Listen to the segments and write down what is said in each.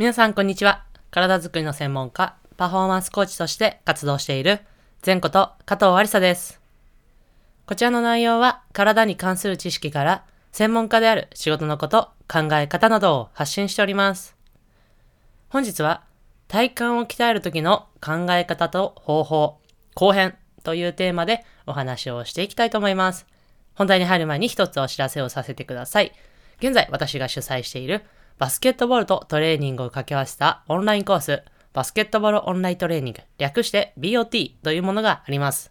皆さんこんにちは。体づくりの専門家、パフォーマンスコーチとして活動している、前こと加藤ありさです。こちらの内容は、体に関する知識から、専門家である仕事のこと、考え方などを発信しております。本日は、体幹を鍛える時の考え方と方法、後編というテーマでお話をしていきたいと思います。本題に入る前に一つお知らせをさせてください。現在私が主催しているバスケットボールとトレーニングを掛け合わせたオンラインコース、バスケットボールオンライントレーニング、略して BOT というものがあります。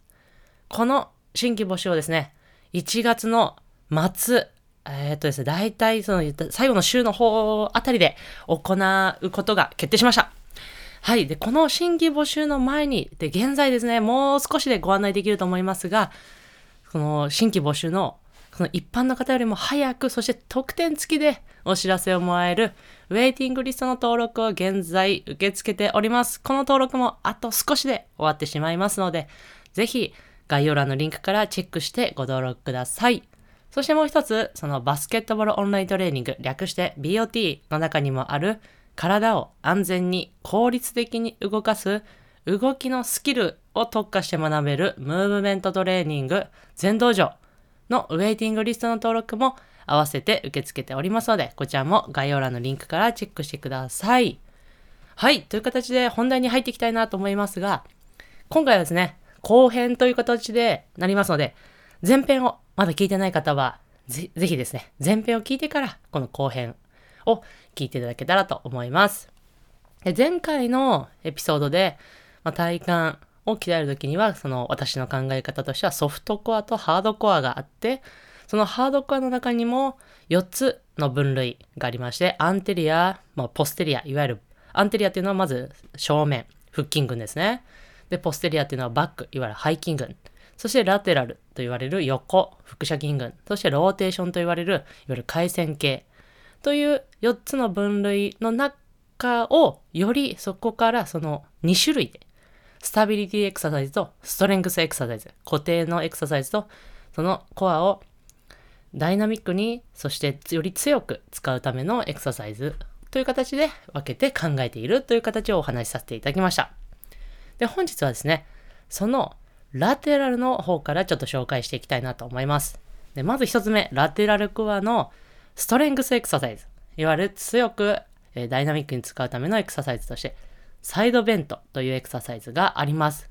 この新規募集をですね、1月の末、えー、っとですね、大体その最後の週の方あたりで行うことが決定しました。はい。で、この新規募集の前に、で、現在ですね、もう少しでご案内できると思いますが、この新規募集の、その一般の方よりも早く、そして特典付きでお知らせをもらえる、ウェイティングリストの登録を現在受け付けております。この登録もあと少しで終わってしまいますので、ぜひ概要欄のリンクからチェックしてご登録ください。そしてもう一つ、そのバスケットボールオンライントレーニング、略して BOT の中にもある、体を安全に効率的に動かす動きのスキルを特化して学べるムーブメントトレーニング全道場のウェイティングリストの登録も合わせて受け付けておりますので、こちらも概要欄のリンクからチェックしてください。はい、という形で本題に入っていきたいなと思いますが、今回はですね、後編という形でなりますので、前編をまだ聞いてない方は、ぜぜひですね、前編を聞いてからこの後編を聞いていただけたらと思います。で前回のエピソードで、まあ、体幹を鍛えるときには、その私の考え方としてはソフトコアとハードコアがあって、そのハードコアの中にも4つの分類がありまして、アンテリア、まあ、ポステリア、いわゆるアンテリアっていうのはまず正面、腹筋群ですね。で、ポステリアっていうのはバック、いわゆる背筋群。そしてラテラルと言われる横、腹斜筋群。そしてローテーションと言われる、いわゆる回線系。という4つの分類の中をよりそこからその2種類でスタビリティエクササイズとストレングスエクササイズ固定のエクササイズとそのコアをダイナミックにそしてより強く使うためのエクササイズという形で分けて考えているという形をお話しさせていただきましたで本日はですねそのラテラルの方からちょっと紹介していきたいなと思いますでまず1つ目ラテラルコアのストレングスエクササイズ。いわゆる強く、えダイナミックに使うためのエクササイズとして、サイドベントというエクササイズがあります。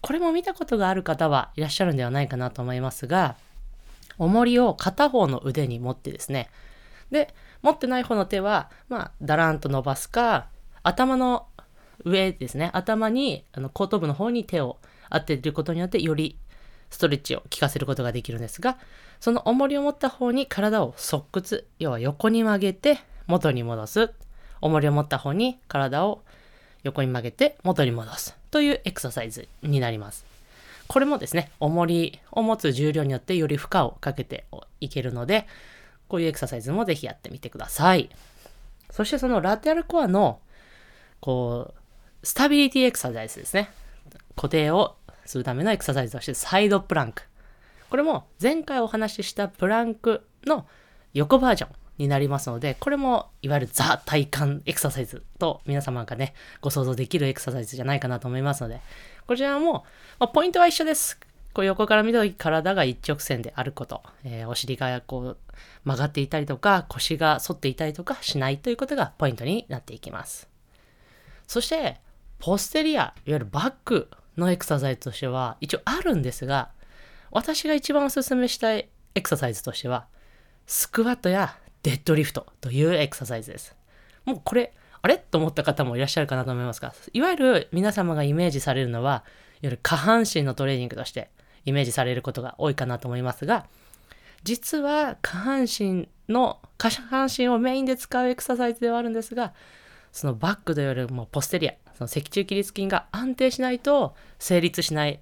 これも見たことがある方はいらっしゃるんではないかなと思いますが、重りを片方の腕に持ってですね、で、持ってない方の手は、まあ、だらんと伸ばすか、頭の上ですね、頭に、あの後頭部の方に手を当てることによって、よりストレッチを効かせることができるんですが、その重りを持った方に体を側屈、要は横に曲げて元に戻す。重りを持った方に体を横に曲げて元に戻す。というエクササイズになります。これもですね、重りを持つ重量によってより負荷をかけていけるので、こういうエクササイズもぜひやってみてください。そしてそのラテアルコアの、こう、スタビリティエクササイズですね。固定をするためのエクササイズとしてサイドプランク。これも前回お話ししたプランクの横バージョンになりますので、これもいわゆるザ体幹エクササイズと皆様がね、ご想像できるエクササイズじゃないかなと思いますので、こちらも、まあ、ポイントは一緒です。こう横から見たとき体が一直線であること、えーお尻がこう曲がっていたりとか、腰が反っていたりとかしないということがポイントになっていきます。そして、ポステリア、いわゆるバックのエクササイズとしては一応あるんですが、私が一番おすすめしたいエクササイズとしては、スクワットやデッドリフトというエクササイズです。もうこれ、あれ？と思った方もいらっしゃるかなと思いますが、いわゆる皆様がイメージされるのは、いわゆる下半身のトレーニングとしてイメージされることが多いかなと思いますが、実は下半身の、下半身をメインで使うエクササイズではあるんですが、そのバックというよりもポステリア、その脊柱起立筋が安定しないと成立しない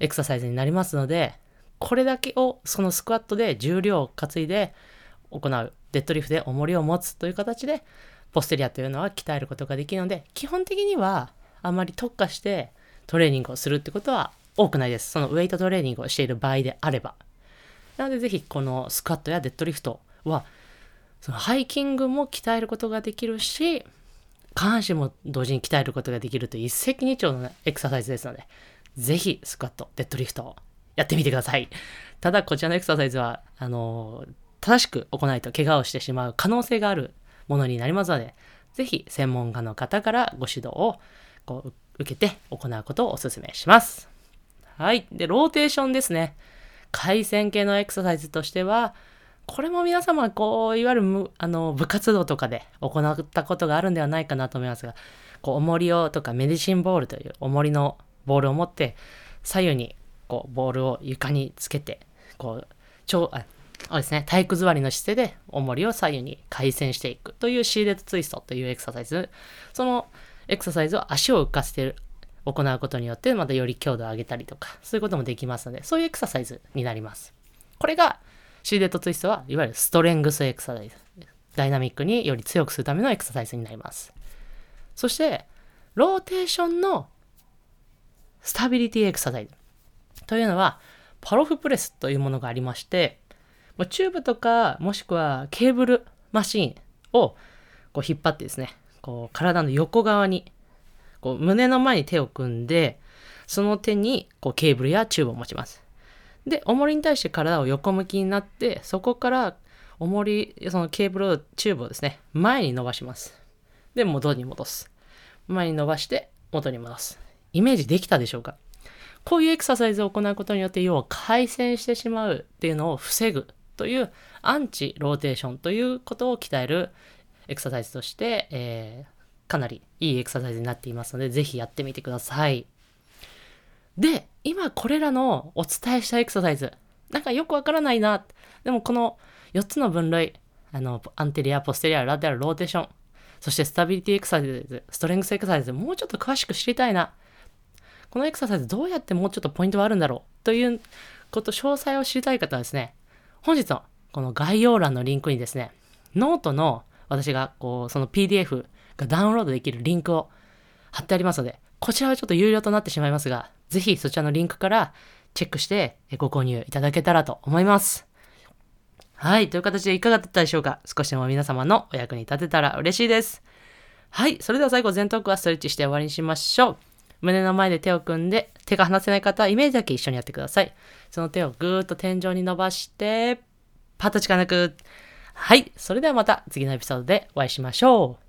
エクササイズになりますので、これだけをそのスクワットで重量を担いで行う、デッドリフで重りを持つという形で、ポステリアというのは鍛えることができるので、基本的にはあまり特化してトレーニングをするってことは多くないです。そのウェイトトレーニングをしている場合であれば。なのでぜひこのスクワットやデッドリフトは、そのハイキングも鍛えることができるし、下半身も同時に鍛えることができるという一石二鳥の、エクササイズですので、ぜひスクワット、デッドリフトやってみてください。ただ、こちらのエクササイズは、あの正しく行わないと怪我をしてしまう可能性があるものになりますので、ぜひ専門家の方からご指導をこう受けて行うことをお勧めします。はい。で、ローテーションですね。回線系のエクササイズとしては、これも皆様、こう、いわゆるあの部活動とかで行ったことがあるんではないかなと思いますが、こう、重りをとかメディシンボールという重りのボールを持って、左右にこう、ボールを床につけて、こう、超、あ、そうですね、体育座りの姿勢で重りを左右に回旋していくというシーレットツイストというエクササイズ。そのエクササイズを足を浮かせて行うことによって、またより強度を上げたりとか、そういうこともできますので、そういうエクササイズになります。これが、 seated twist は、いわゆるストレングスエクササイズ。ダイナミックにより強くするためのエクササイズになります。そして、ローテーションのスタビリティエクササイズ。というのは、 Pallof press というものがありまして、チューブとか、もしくはケーブルマシンをこう引っ張ってですね、こう体の横側に、こう胸の前に手を組んで、その手にこうケーブルやチューブを持ちます。で、重りに対して体を横向きになって、そこから重り、そのケーブル、チューブをですね、前に伸ばします。で、元に戻す。前に伸ばして、元に戻す。イメージできたでしょうか？こういうエクササイズを行うことによって、要は回旋してしまうっていうのを防ぐという anti-rotation ということを鍛えるエクササイズとして、えー、かなりいいエクササイズになっていますので、ぜひやってみてください。で、今これらのお伝えしたエクササイズ、なんかよくわからないな。でもこの4つの分類、あの、 anterior、posterior、lateral、ローテーション、そしてスタビリティエクササイズ、ストレングスエクササイズ、もうちょっと詳しく知りたいな。このエクササイズどうやってもうちょっとポイントがあるんだろうということ、詳細を知りたい方はですね、本日のこの概要欄のリンクにですね、ノートの私がこう、その PDF がダウンロードできるリンクを貼ってありますので、こちらはちょっと有料となってしまいますが、ぜひそちらのリンクからチェックしてご購入いただけたらと思います。はい。という形でいかがだったでしょうか？少しでも皆様のお役に立てたら嬉しいです。はい。それでは最後、前頭はストレッチして終わりにしましょう。胸の前で手を組んで、手が離せない方はイメージだけ一緒にやってください。その手をぐーっと天井に伸ばして、パッと力抜く。はい。それではまた次のエピソードでお会いしましょう。